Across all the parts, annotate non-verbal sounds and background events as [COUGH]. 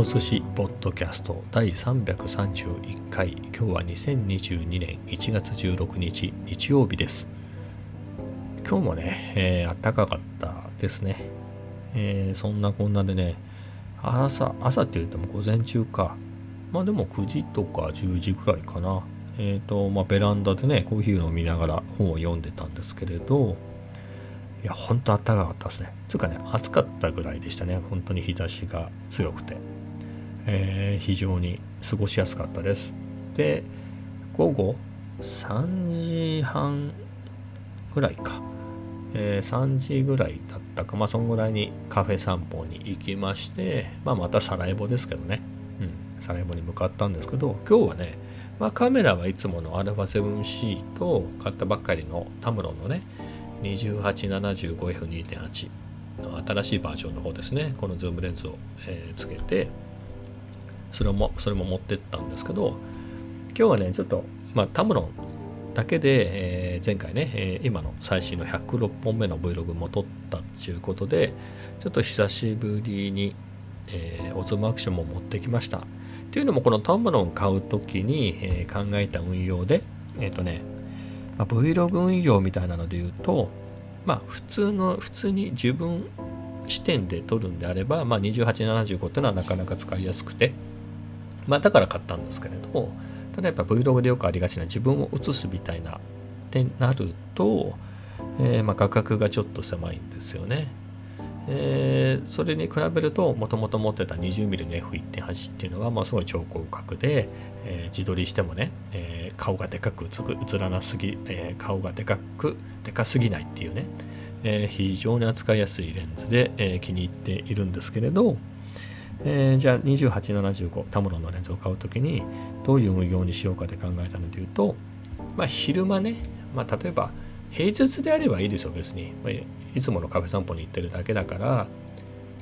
ト寿司ポッドキャスト第331回今日は2022年1月16日日曜日です今日もね、えー、暖かかったですね、えー、そんなこんなでね朝朝って言っても午前中かまあでも9時とか10時ぐらいかなえっ、ー、とまあベランダでねコーヒーを飲みながら本を読んでたんですけれどいや、ほんと暖かかったですね。つうかね、暑かったぐらいでしたね。本当に日差しが強くて。えー、非常に過ごしやすかったです。で、午後3時半ぐらいか。えー、3時ぐらいだったか、まあ、そんぐらいにカフェ散歩に行きまして、まあ、またサラエボですけどね。うん、サラエボに向かったんですけど、今日はね、まあ、カメラはいつもの α7C と買ったばっかりのタムロンのね、2875F2.8 の新しいバージョンの方ですねこのズームレンズを、えー、つけてそれもそれも持ってったんですけど今日はねちょっと、まあ、タムロンだけで、えー、前回ね、えー、今の最新の106本目の Vlog も撮ったっていうことでちょっと久しぶりに、えー、 Osmo Action も持ってきました。っていうのもこのタムロン買う時に、え考えた運用でえっ、とねまあ、Vlog 運用みたいなので言うと、まあ、普通の、普通に自分視点で撮るんであれば、まあ、2875っていうのはなかなか使いやすくて、まあ、だから買ったんですけれど、ただやっぱ Vlog でよくありがちな自分を映すみたいなってなると、えー、まあ画角がちょっと狭いんですよね。えー、それに比べるともともと持ってた 20mm の F1.8 っていうのはまあすごい超広角で、えー、自撮りしてもね、えー、顔がでかく映らなすぎ、え顔がでかくでかすぎないっていうね、え非常に扱いやすいレンズで、え気に入っているんですけれど、えじゃあ2875タムロンのレンズを買う時にどういう運用にしようかで考えたのでいうと、まあ、昼間ね、まあ、例えば平日であればいいですよ別に、まあ、いつものカフェ散歩に行ってるだけだから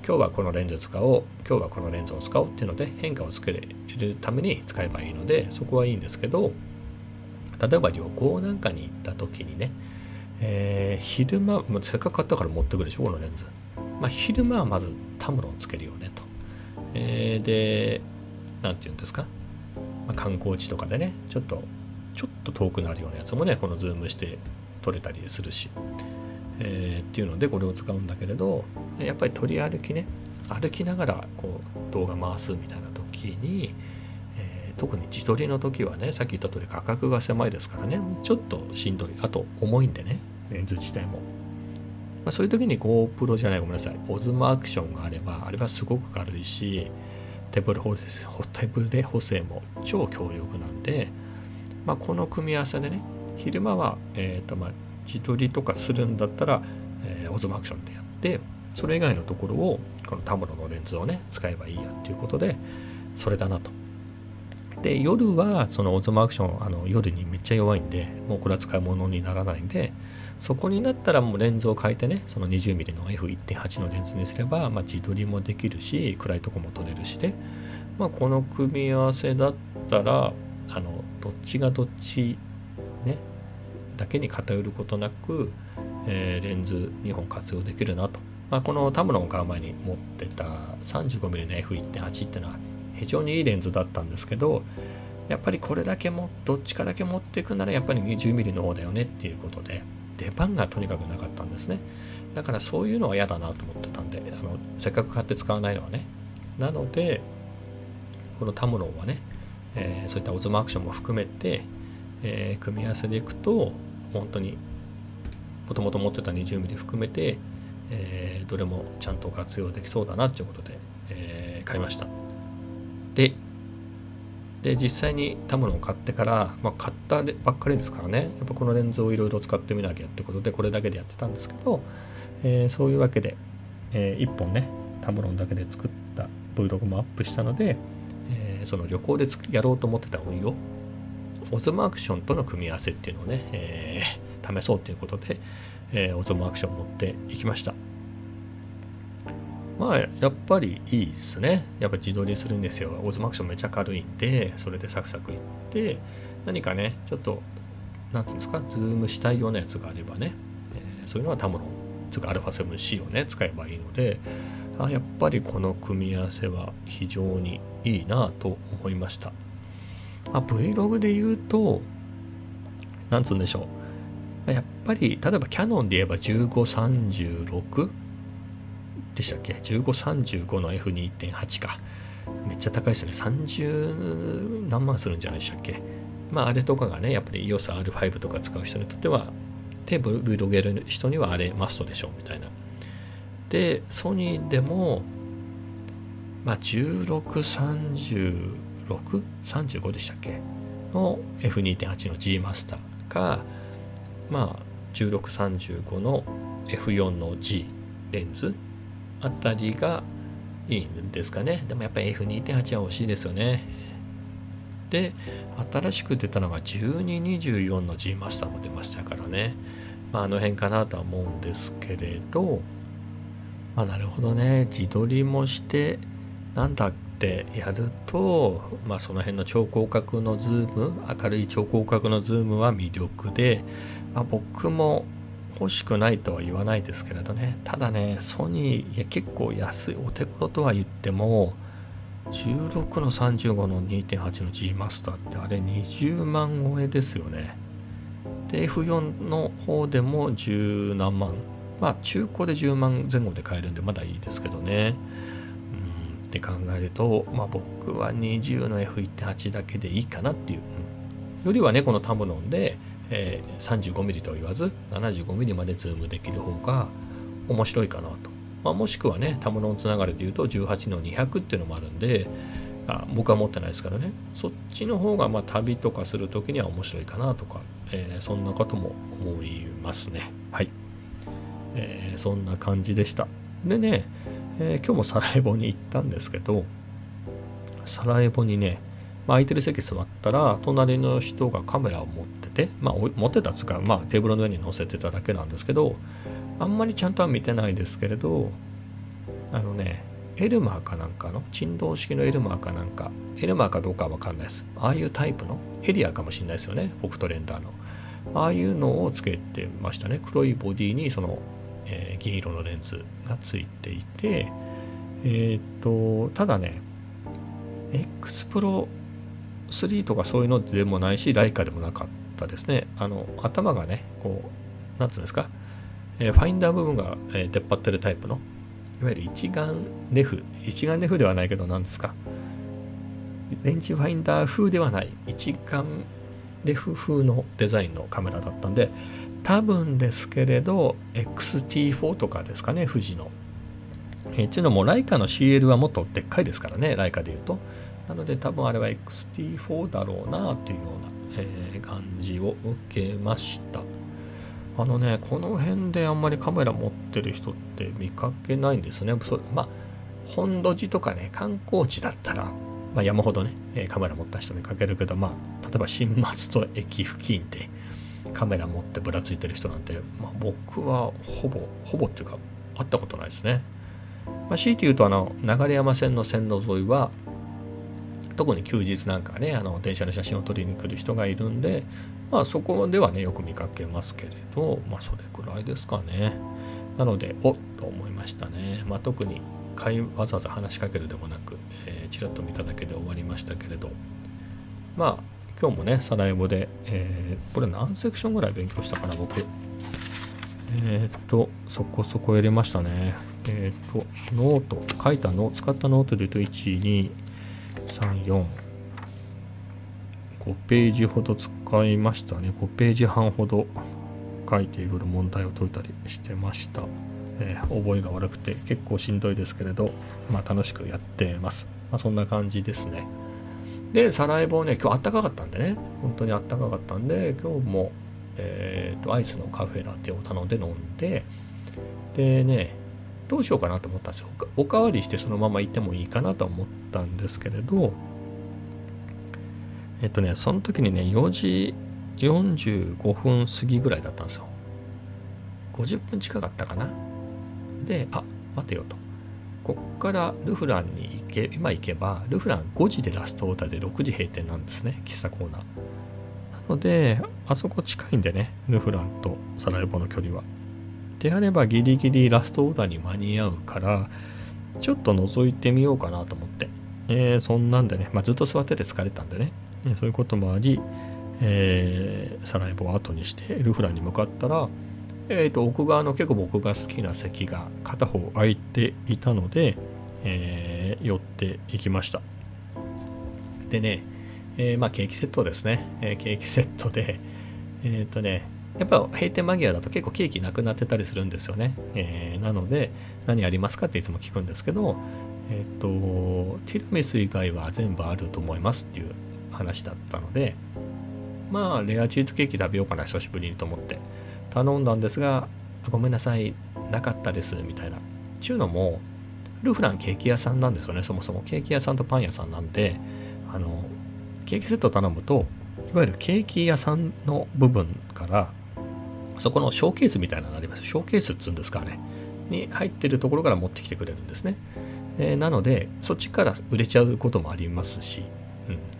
今日はこのレンズ使おう今日はこのレンズを使おうっていうので変化をつけるために使えばいいのでそこはいいんですけど例えば旅行なんかに行った時にね、えー、昼間、まあ、せっかく買ったから持ってくるでしょこのレンズ、まあ、昼間はまずタムロンつけるよねと、えー、で何て言うんですか、まあ、観光地とかでねちょっとちょっと遠くなるようなやつもねこのズームして撮れたりするしえー、っていうのでこれを使うんだけれどやっぱり撮り歩きね歩きながらこう動画回すみたいな時に、えー、特に自撮りの時はねさっき言った通り価格が狭いですからねちょっとしんどい。あと重いんでねレンズ自体も、まあ、そういう時に GoPro じゃないごめんなさいオズマアクションがあればあれはすごく軽いし手ブレ補正手ブレ補正も超強力なんで、まあ、この組み合わせでね昼間は、えーとまあ、自撮りとかするんだったら、えー、オズマアクションでやってそれ以外のところをこのタムロのレンズをね使えばいいやっていうことでそれだなと。で夜はそのオズマアクションあの夜にめっちゃ弱いんでもうこれは使い物にならないんでそこになったらもうレンズを変えてねその 20mm の F1.8 のレンズにすれば、まあ、自撮りもできるし暗いとこも撮れるしで、まあ、この組み合わせだったらあのどっちがどっちねだけに偏ることなく、えー、レンズ2本活用できるなと、まあ、このタムロン買う前に持ってた 35mm の F1.8 っていうのは非常にいいレンズだったんですけどやっぱりこれだけもどっちかだけ持っていくならやっぱり 20mm の方だよねっていうことで出番がとにかくなかったんですね。だからそういうのは嫌だなと思ってたんであのせっかく買って使わないのはね。なのでこのタムロンはね、えー、そういったオズマアクションも含めて、えー、組み合わせでいくと本当にもともと持ってた 20mm 含めて、えー、どれもちゃんと活用できそうだなっていうことで、え、買いました。でで実際にタムロンを買ってから、まあ、買ったばっかりですからねやっぱこのレンズをいろいろ使ってみなきゃってことでこれだけでやってたんですけど、えー、そういうわけで、えー、1本ねタムロンだけで作った Vlog もアップしたので、えー、その旅行でやろうと思ってた運用 Osmo Action との組み合わせっていうのをね、え、試そうということで、えー、 Osmo Action 持っていきました。まあ、やっぱりいいですね。やっぱ自撮りするんですよ。 Osmo Action めちゃ軽いんで、それでサクサクいって、何かね、ちょっと、なんつうんですか、ズームしたいようなやつがあればね、えー、そういうのはタムロン、つうか α7C をね、使えばいいので、あやっぱりこの組み合わせは非常にいいなと思いました。あ、Vlog で言うと、なんつうんでしょう。やっぱり、例えばキャノンで言えば1536でしたっけ ?1535 の F2.8 か。めっちゃ高いですね。30何万するんじゃないでしたっけ？まああれとかがね、やっぱり EOSR5 とか使う人にとっては、で、Vlog やる人にはあれマストでしょみたいな。で、ソニーでも、まあ1636、35でしたっけ？の F2.8 の G マスターか、まあ1635の F4 の G レンズあたりがいいんですかね。でもやっぱり F2.8 は欲しいですよね。で、新しく出たのが1224の G マスターも出ましたからね。まあ、あの辺かなとは思うんですけれど、まあ、なるほどね。自撮りもして、なんだってやると、まあ、その辺の超広角のズーム、明るい超広角のズームは魅力で、まあ、僕も欲しくないとは言わないですけれどね。ただねソニーいや結構安いお手頃とは言っても16の35の2.8の G マスターってあれ20万超えですよね。で F4 の方でも10何万。まあ中古で10万前後で買えるんでまだいいですけどね。うんって考えるとまあ僕は20の F1.8 だけでいいかなっていう、うん、よりはねこのタムロンでえー、35mm と言わず 75mm までズームできる方が面白いかなと、まあ、もしくはねタムロンつながりで言うと18の200っていうのもあるんであ僕は持ってないですからね。そっちの方がまあ旅とかする時には面白いかなとか、えー、そんなことも思いますね。はい、えー、そんな感じでした。でね、えー、今日もサラエボに行ったんですけどサラエボにね、まあ、空いてる席座ったら隣の人がカメラを持ってて、まあ、持ってたつか、まあ、テーブルの上に乗せてただけなんですけどあんまりちゃんとは見てないですけれどあのねエルマーかなんかの振動式のエルマーかなんかエルマーかどうかは分かんないです。ああいうタイプのヘリアかもしれないですよねフォクトレンダーの。ああいうのをつけてましたね。黒いボディにその、えー、銀色のレンズがついていてえっ、とただね X プロ3とかそういうのでもないしライカでもなかっったですねあの頭がねこうなんつうんですか、えー、ファインダー部分が、えー、出っ張ってるタイプのいわゆる一眼レフ一眼レフではないけど何ですかレンジファインダー風ではない一眼レフ風のデザインのカメラだったんで多分ですけれど XT4 とかですかね富士の。え、っていうのもライカの CL はもっとでっかいですからねライカで言うと。なので多分あれは XT4 だろうなっていうようなえー、感じを受けましたあのねこの辺であんまりカメラ持ってる人って見かけないんですねまあ本土寺とかね観光地だったら、まあ、山ほどねカメラ持った人見かけるけどまあ例えば新松戸駅付近でカメラ持ってぶらついてる人なんて、まあ、僕はほぼほぼっていうか会ったことないですね。まあ、強いて言うとあの流山線の線路沿いは特に休日なんかねあの電車の写真を撮りに来る人がいるんでまあそこではねよく見かけますけれどまあそれくらいですかね。なのでおっと思いましたね。まあ特にわざわざ話しかけるでもなく、え、ちらっと見ただけで終わりましたけれど。まあ今日もねサラエボで、えー、これ何セクションぐらい勉強したかな僕。えっ、とそこそこやりましたね。えっ、とノート。書いたの？使ったノートで言うと1 2 34 5ページほど使いましたね。5ページ半ほど書いていろいろ問題を解いたりしてました、えー、覚えが悪くて結構しんどいですけれど、まあ、楽しくやってます、まあ、そんな感じですね。でサラエボね今日あったかかったんでね。本当にあったかかったんで今日もえーとアイスのカフェラテを頼んで飲んででねどうしようかなと思ったんですよ。おかわりしてそのままいてもいいかなと思ったんですけれど、えっとね、その時にね、4時45分過ぎぐらいだったんですよ。50分近かったかな。で、あ、待てよと。こっからルフランに行け、今行けば、ルフラン5時でラストオーダーで6時閉店なんですね、喫茶コーナー。なので、あそこ近いんでね、ルフランとサラエボの距離は。であればギリギリラストオーダーに間に合うからちょっと覗いてみようかなと思って、えー、そんなんでね、まあ、ずっと座ってて疲れたんでね、そういうこともあり、えー、サラエボを後にしてルフランに向かったら、えーと、奥側の結構僕が好きな席が片方空いていたので、えー、寄っていきました。でね、えー、まあケーキセットですね、えー、ケーキセットでえっ、とねやっぱ閉店間際だと結構ケーキなくなってたりするんですよね、えー、なので何ありますかっていつも聞くんですけどえっ、とティラミス以外は全部あると思いますっていう話だったのでまあレアチーズケーキ食べようかな久しぶりにと思って。頼んだんですがごめんなさいなかったですみたいな。ちゅうのもルフランケーキ屋さんなんですよねそもそも。ケーキ屋さんとパン屋さんなんであのケーキセット頼むといわゆるケーキ屋さんの部分からそこのショーケースみたいなのがあります。ショーケースっつうんですかね。に入ってるところから持ってきてくれるんですね、えー、なのでそっちから売れちゃうこともありますし。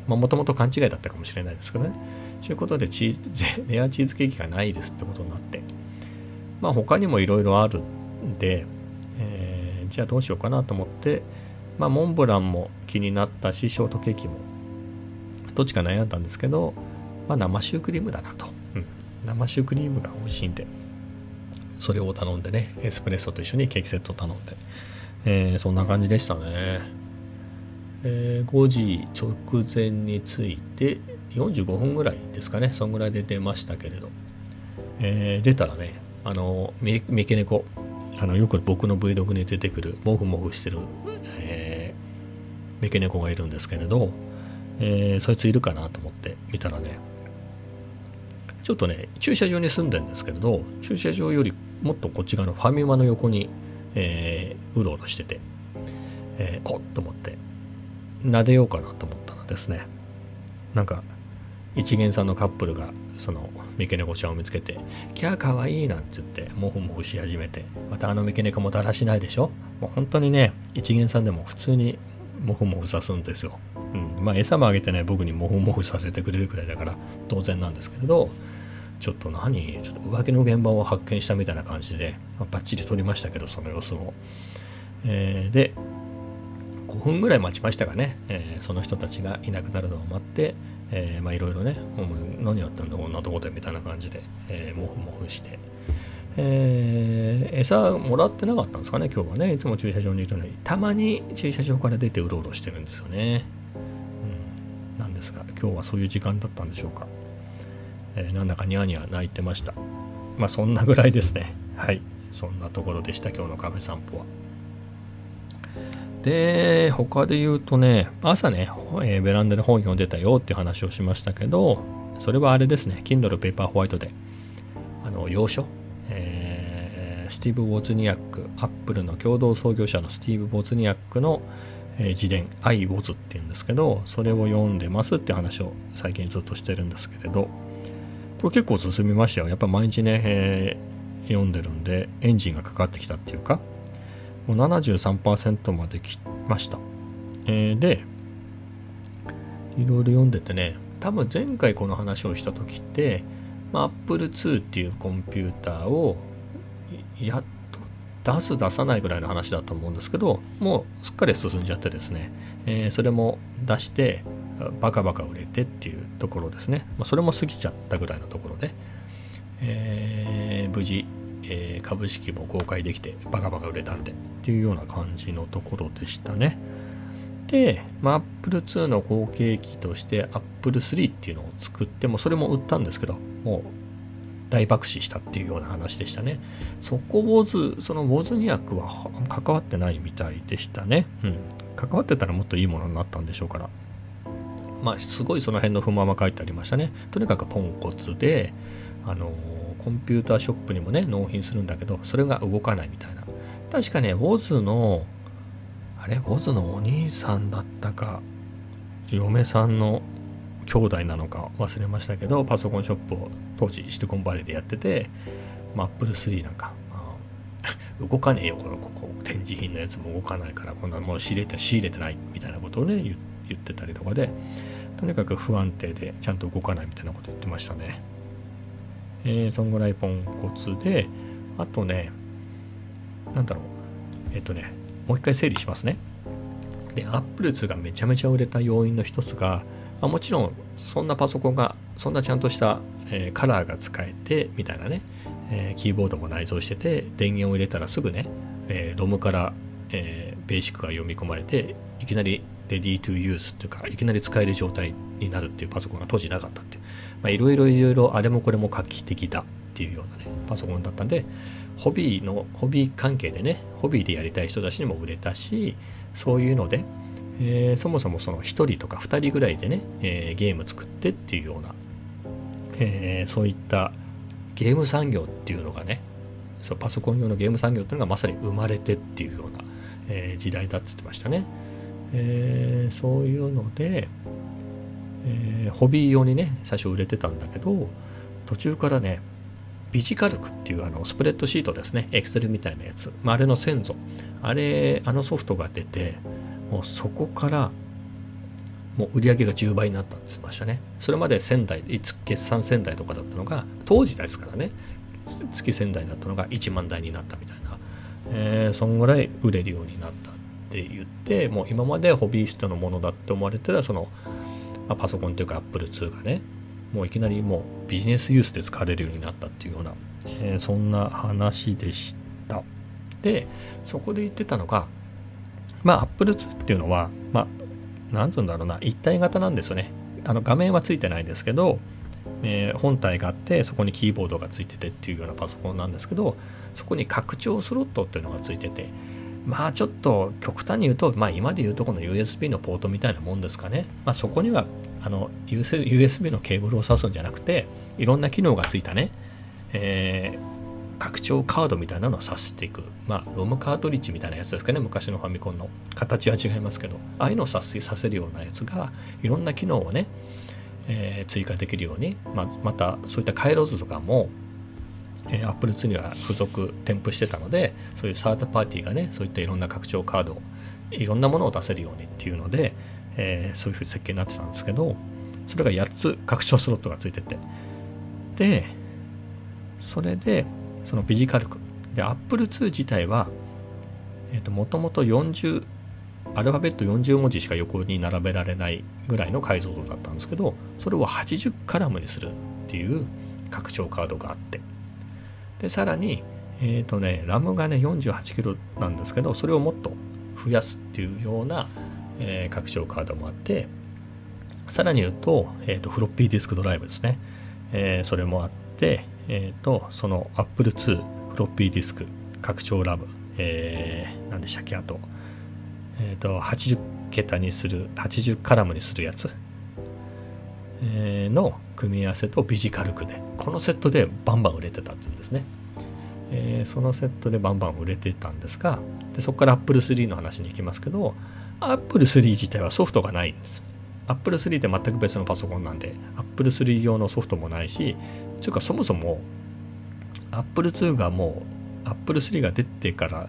もともと勘違いだったかもしれないですけどね。そういうことでチー [LAUGHS] レアチーズケーキがないですってことになって。まあ他にもいろいろあるんで、えー、じゃあどうしようかなと思ってまあモンブランも気になったしショートケーキもどっちか悩んだんですけど、まあ、生シュークリームだなと、生シュークリームが美味しいんで。それを頼んでねエスプレッソと一緒にケーキセットを頼んで、えー、そんな感じでしたね、えー、5時直前に着いて45分ぐらいですかね。そんぐらいで出ましたけれど、えー、出たらねあの三毛猫あのよく僕の Vlog に出てくるモフモフしてる、えー、三毛猫がいるんですけれど、えー、そいついるかなと思って見たらねちょっとね駐車場に住んでるんですけれど駐車場よりもっとこっち側のファミマの横に、えー、うろうろしてて、えー、おっと思って撫でようかなと思ったらですね。なんか一元さんのカップルがその三毛猫ちゃんを見つけて「キャーかわいい」なんて言ってモフモフし始めてまたあの三毛猫もだらしないでしょ？もう本当にね一元さんでも普通にモフモフさすんですよ、うん、まあ餌もあげてね僕にモフモフさせてくれるくらいだから当然なんですけれどちょっと何？ちょっと浮気の現場を発見したみたいな感じで、まあ、バッチリ撮りましたけどその様子を、えー、で5分ぐらい待ちましたがね、えー、その人たちがいなくなるのを待ってえー、まあいろいろね、何やってんだ、こんなとこでみたいな感じで、えー、もふもふして、えー、餌もらってなかったんですかね、今日はね、いつも駐車場にいるのに、たまに駐車場から出てうろうろしてるんですよね。うん、なんですが、今日はそういう時間だったんでしょうか？えー、なんだかニャーニャー泣いてました。まあそんなぐらいですね。はい。そんなところでした、今日のカフェ散歩は。で、他で言うとね、朝ね、えー、ベランダで本読んでたよって話をしましたけど、それはあれですね、Kindle Paper White で、あの、要所、えー、スティーブ・ウォズニアック、アップルの共同創業者のスティーブ・ウォズニアックの、え、自伝、I was っていうんですけど、それを読んでますって話を最近ずっとしてるんですけれど、これ結構進みましたよ。やっぱ毎日ね、えー、読んでるんで、エンジンがかかってきたっていうか、もう73%まで来ました。えー、で、いろいろ読んでてね、多分前回この話をした時って、まあ、Apple II っていうコンピューターをやっと出す出さないぐらいの話だと思うんですけど、もうすっかり進んじゃってですね、えー、それも出してバカバカ売れてっていうところですね。まあ、それも過ぎちゃったぐらいのところで、えー、無事えー、株式も公開できてバカバカ売れたんでっていうような感じのところでしたね。で、まあ、Apple II の後継機として Apple3 っていうのを作ってもそれも売ったんですけどもう大爆死したっていうような話でしたね。そこウォズ、そのウォズニアックは関わってないみたいでしたね。うん。関わってたらもっといいものになったんでしょうから。まあ、すごいその辺の不満は書いてありましたね。とにかくポンコツで、あのコンピューターショップにもね納品するんだけどそれが動かないみたいな。確かね WOZ のあれ？WOZ のお兄さんだったか嫁さんの兄弟なのか忘れましたけどパソコンショップを当時シリコンバレーでやってて、まあ、Apple 3なんか、まあ、[LAUGHS] 動かねえよこのここ。展示品のやつも動かないからこんなもう仕入れて仕入れてないみたいなことをね言っ言ってたりとかでとにかく不安定でちゃんと動かないみたいなこと言ってましたね。えー、そんぐらいポンコツで、あとね、なんだろう、えっ、とね、もう一回整理しますね。で、Apple2 がめちゃめちゃ売れた要因の一つが、まあ、もちろんそんなパソコンがそんなちゃんとした、えー、カラーが使えてみたいなね、えー、キーボードも内蔵してて電源を入れたらすぐね、えー、ロムから、えー、ベーシックが読み込まれていきなりレディートゥーユースっていうかいきなり使える状態になるっていうパソコンが当時なかったっていういろいろいろいろあれもこれも画期的だっていうようなねパソコンだったんでホビーのホビー関係でねホビーでやりたい人たちにも売れたしそういうので、えー、そもそもその1人とか2人ぐらいでね、えー、ゲーム作ってっていうような、えー、そういったゲーム産業っていうのがねそうパソコン用のゲーム産業っていうのがまさに生まれてっていうような、え時代だっつってましたね。えー、そういうので、えー、ホビー用にね最初売れてたんだけど途中からねビジカルクっていうあのスプレッドシートですねエクセルみたいなやつ、まあ、あれの先祖あれあのソフトが出てもうそこからもう売り上げが10倍になったって言ってましたね。それまで1000台決算1000台とかだったのが当時ですからね月1000台だったのが1万台になったみたいな、えー、そんぐらい売れるようになったって言ってもう今までホビーストのものだって思われてたその、まあ、パソコンというか Apple II がねもういきなりもうビジネスユースで使われるようになったっていうような、えー、そんな話でした。でそこで言ってたのがまあ Apple II っていうのはまあなんつうんだろうな一体型なんですよね。あの画面はついてないんですけどえー、本体があってそこにキーボードがついててっていうようなパソコンなんですけどそこに拡張スロットっていうのがついててまあちょっと極端に言うと、まあ今で言うとこの USB のポートみたいなもんですかね。まあそこにはあの USB のケーブルを挿すんじゃなくて、いろんな機能がついたね、えー、拡張カードみたいなのを挿していく。まあロムカートリッジみたいなやつですかね。昔のファミコンの形は違いますけど、ああいうのを撮水させるようなやつが、いろんな機能をね、えー、追加できるように、ま、またそういった回路図とかもえー、Apple II には付属添付してたのでそういうサードパーティーがねそういったいろんな拡張カードいろんなものを出せるようにっていうので、えー、そういうふうに設計になってたんですけどそれが8つ拡張スロットがついてて。でそれでそのビジカルクで Apple II 自体はもともと40アルファベット40文字しか横に並べられないぐらいの解像度だったんですけどそれを80カラムにするっていう拡張カードがあって。でさらにえ、ー、とねラムがね 48kg なんですけどそれをもっと増やすっていうような、えー、拡張カードもあってさらに言うと,、えーと、フロッピーディスクドライブですね、えー、それもあって、えーと、その Apple II フロッピーディスク拡張ラム、えー、何でしたっけあと,、えーと、80桁にする80カラムにするやつ、の組み合わせとビジカルクでこのセットでバンバン売れてたっていうんですね、えー、そのセットでバンバン売れてたんですがでそこから Apple 3の話に行きますけど Apple 3自体はソフトがないんです。Apple 3って全く別のパソコンなんで Apple 3用のソフトもないしというかそもそも Apple 2がもう Apple 3が出てから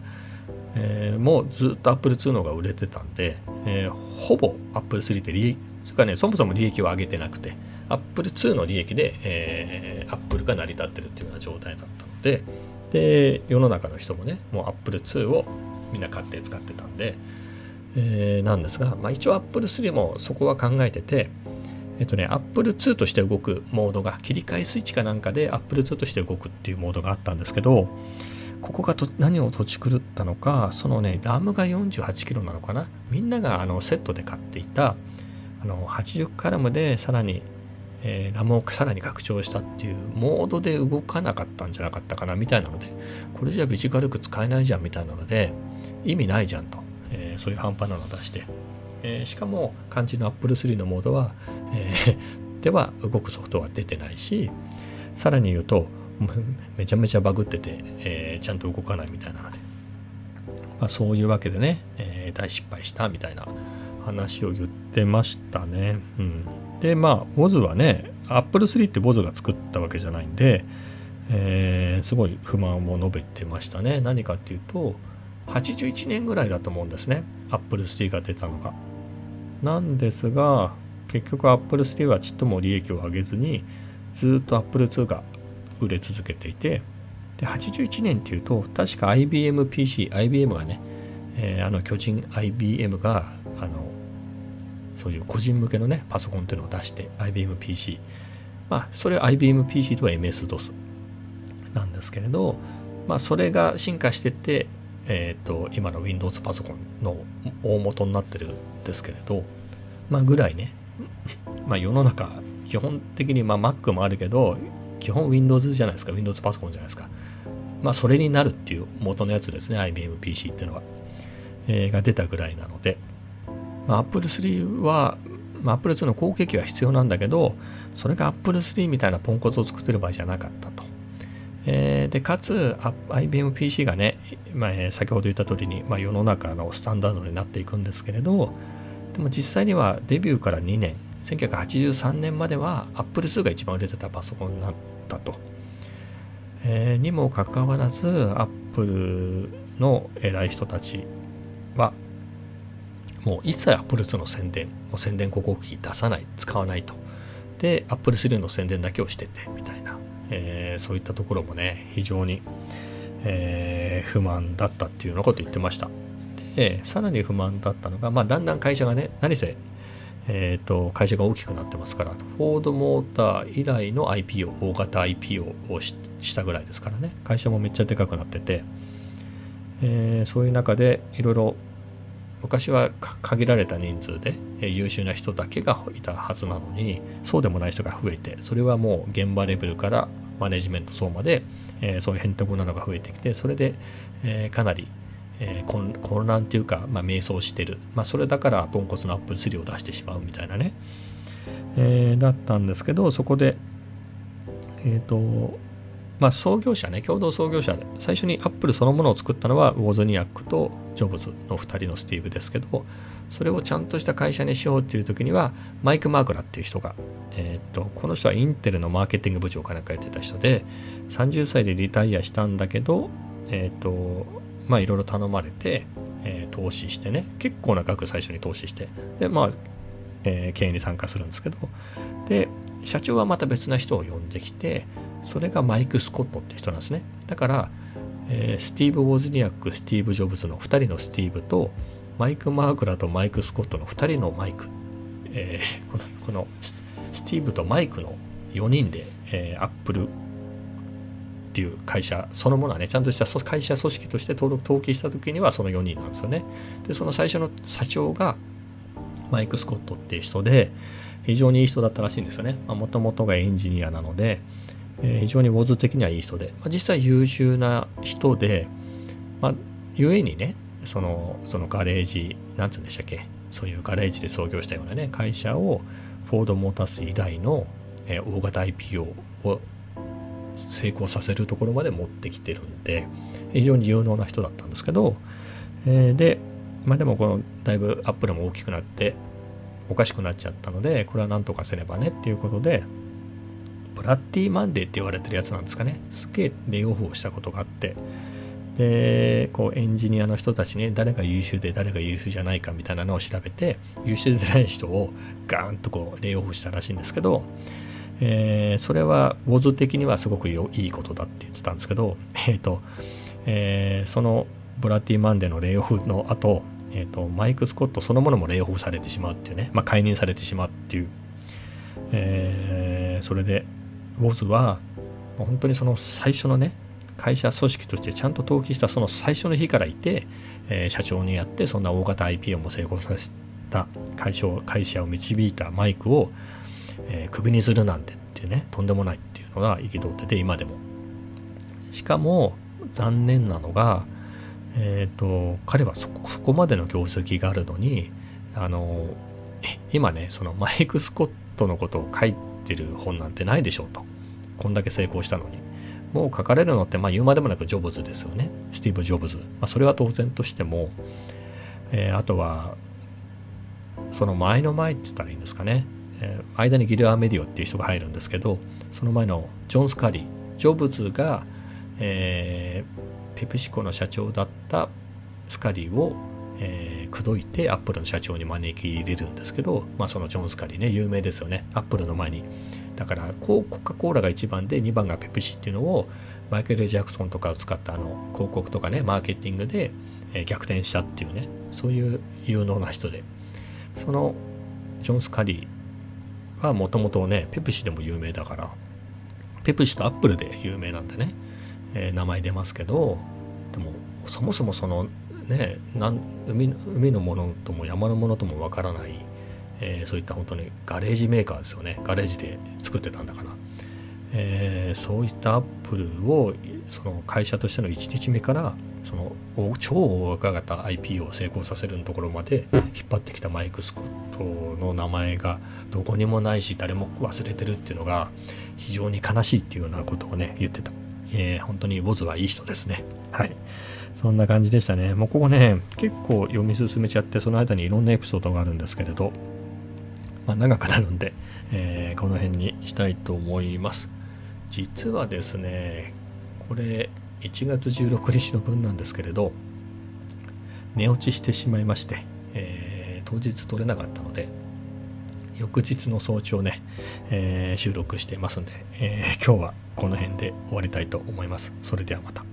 えー、もうずっと Apple 2の方が売れてたんで、えー、ほぼ Apple 3って利益、つかね、そもそも利益を上げてなくて、Apple 2の利益で、えー、Apple が成り立ってるっていうような状態だったので、で、世の中の人もね、もう Apple 2をみんな買って使ってたんで、えー、なんですが、まあ、一応 Apple 3もそこは考えてて、えっとね、Apple 2として動くモードが、切り替えスイッチかなんかで Apple 2として動くっていうモードがあったんですけど、ここがと何を土地狂ったのか、そのね、ラムが 48kg なのかな。みんながあのセットで買っていたあの80カラムでさらにえー、ラムをさらに拡張したっていうモードで動かなかったんじゃなかったかなみたいなのでこれじゃビジュアルク使えないじゃんみたいなので意味ないじゃんと、えー、そういう半端なのを出して、えー、しかも肝心の Apple 3のモードは、えー、[LAUGHS] では動くソフトは出てないしさらに言うと [LAUGHS] めちゃめちゃバグってて、えー、ちゃんと動かないみたいなので、まあ、そういうわけでね、えー、大失敗したみたいな話を言ってましたね。うん、でまあ WOZ はね Apple 3って WOZ が作ったわけじゃないんで、えー、すごい不満を述べてましたね。何かっていうと81年ぐらいだと思うんですね Apple 3が出たのが。なんですが結局 Apple 3はちっとも利益を上げずにずっと Apple 2が売れ続けていてで81年っていうと確か IBM PC IBM がねえー、あの巨人 IBM があのそういう個人向けのねパソコンっていうのを出して IBMPC まあそれは IBMPC とは MS-DOS なんですけれどまあそれが進化してってえーと、今の Windows パソコンの大元になってるんですけれど、まあ、ぐらいね、[LAUGHS] まあ、世の中基本的にまあ Mac もあるけど基本 Windows じゃないですか。Windows パソコンじゃないですか。まあそれになるっていう元のやつですね。IBM-PC っていうのは、えー、が出たぐらいなので、まあ、Apple 3は、まあ、Apple 2の後継機は必要なんだけどそれが Apple 3みたいなポンコツを作ってる場合じゃなかったと。えー、でかつ IBM-PC がね、まあ、先ほど言った通りに、まあ、世の中のスタンダードになっていくんですけれどでも実際にはデビューから2年。1983年までは Apple II が一番売れてたパソコンになったと、えー、にもかかわらず Apple の偉い人たちはもう一切 Apple II の宣伝もう宣伝広告機出さない使わないと。で Apple III の宣伝だけをしててみたいな。えー、そういったところもね非常に、えー、不満だったっていうようなこと言ってました。でさらに不満だったのが、まあ、だんだん会社がね何せえーと、会社が大きくなってますからフォードモーター以来の IPO 大型 IPO をしたぐらいですからね。会社もめっちゃでかくなってて、えー、そういう中でいろいろ昔は限られた人数で優秀な人だけがいたはずなのにそうでもない人が増えてそれはもう現場レベルからマネジメント層まで、えー、そういうへんてこなのが増えてきてそれで、えー、かなり、えー、混乱というか、まあ、迷走してる、まあ、それだからポンコツのアップル3を出してしまうみたいなね、えー、だったんですけどそこでえっ、とまあ、創業者ね、共同創業者で、最初にアップルそのものを作ったのはウォズニアックとジョブズの2人のスティーブですけど、それをちゃんとした会社にしようっていう時には、マイク・マークラっていう人が、えー、と、この人はインテルのマーケティング部長かなんかやってた人で、30歳でリタイアしたんだけど、えー、っと、まあいろいろ頼まれて、えー、投資してね、結構な額最初に投資して、で、まあ、えー、経営に参加するんですけど、で、社長はまた別な人を呼んできて、それがマイク・スコットって人なんですね。だから、えー、スティーブ・ウォズニアック、スティーブ・ジョブズの2人のスティーブと、マイク・マークラとマイク・スコットの2人のマイク、えー、このこのスティーブとマイクの4人で、えー、アップルていう会社そのものはねちゃんとした会社組織として登録登記した時にはその4人なんですよね。でその最初の社長がマイク・スコットっていう人で非常にいい人だったらしいんですよね。もともとがエンジニアなのでえー、非常にウォーズ的にはいい人で、まあ、実際優秀な人で、まあ、ゆえにね、そのそのガレージ、なんつうんでしたっけ、そういうガレージで創業したようなね、会社をフォード・モータース以来の、え、大型 IPO を成功させるところまで持ってきてるんで、非常に有能な人だったんですけど、えー、で、まあでもこのだいぶアップルも大きくなっておかしくなっちゃったので、これは何とかすればねっていうことで、ブラッディマンデーって言われてるやつなんですかね。すげえレイオフをしたことがあって、で、こうエンジニアの人たちに誰が優秀で誰が優秀じゃないかみたいなのを調べて、優秀でない人をガーンとこうレイオフしたらしいんですけど、えー、それはウォズ的にはすごくいいことだって言ってたんですけど、[LAUGHS] え、ー、と、えー、そのブラッディマンデーのレイオフの後、えーと、マイク・スコットそのものもレイオフされてしまうっていうね、まあ、解任されてしまうっていう、えー、それでウォズは本当にその最初のね会社組織としてちゃんと登記したその最初の日からいて、えー、社長にやってそんな大型 IPO も成功させた会社を会社を導いたマイクを、えー、クビにするなんてってねとんでもないっていうのが憤ってて今でも。しかも残念なのがえっ、ー、と彼はそこまでの業績があるのにあの今ねそのマイク・スコットのことを書いてる本なんてないでしょうと。こんだけ成功したのに。もう書かれるのってまあ言うまでもなくジョブズですよね。スティーブ・ジョブズ、まあ、それは当然としても、えー、あとはその前の前って言ったらいいんですかね、えー、間にギル・アメディオっていう人が入るんですけどその前のジョン・スカリージョブズが、えー、ペプシコの社長だったスカリーをえー、口説いてアップルの社長に招き入れるんですけど、まあ、そのジョン・スカリーね有名ですよね。アップルの前に。だからコカ・コーラが1番で2番がペプシっていうのをマイケル・ジャクソンとかを使ったあの広告とかねマーケティングで、え、逆転したっていうねそういう有能な人で。そのジョン・スカリーはもともとねペプシでも有名だからペプシとアップルで有名なんでね、えー、名前出ますけどでもそもそもそのねなん海海のものとも山のものともわからない、えー、そういった本当にガレージメーカーですよね。ガレージで作ってたんだから、えー、そういったアップルをその会社としての1日目からその超大型 IP を成功させるところまで引っ張ってきたマイク・スコットの名前がどこにもないし誰も忘れてるっていうのが非常に悲しいっていうようなことをね言ってた、えー、本当にボズはいい人ですね。はい。そんな感じでしたね。もうここね結構読み進めちゃってその間にいろんなエピソードがあるんですけれど、まあ、長くなるんで、えー、この辺にしたいと思います。実はですねこれ1月16日の分なんですけれど寝落ちしてしまいまして、えー、当日撮れなかったので翌日の早朝ね、えー、収録してますんで、えー、今日はこの辺で終わりたいと思います。それではまた。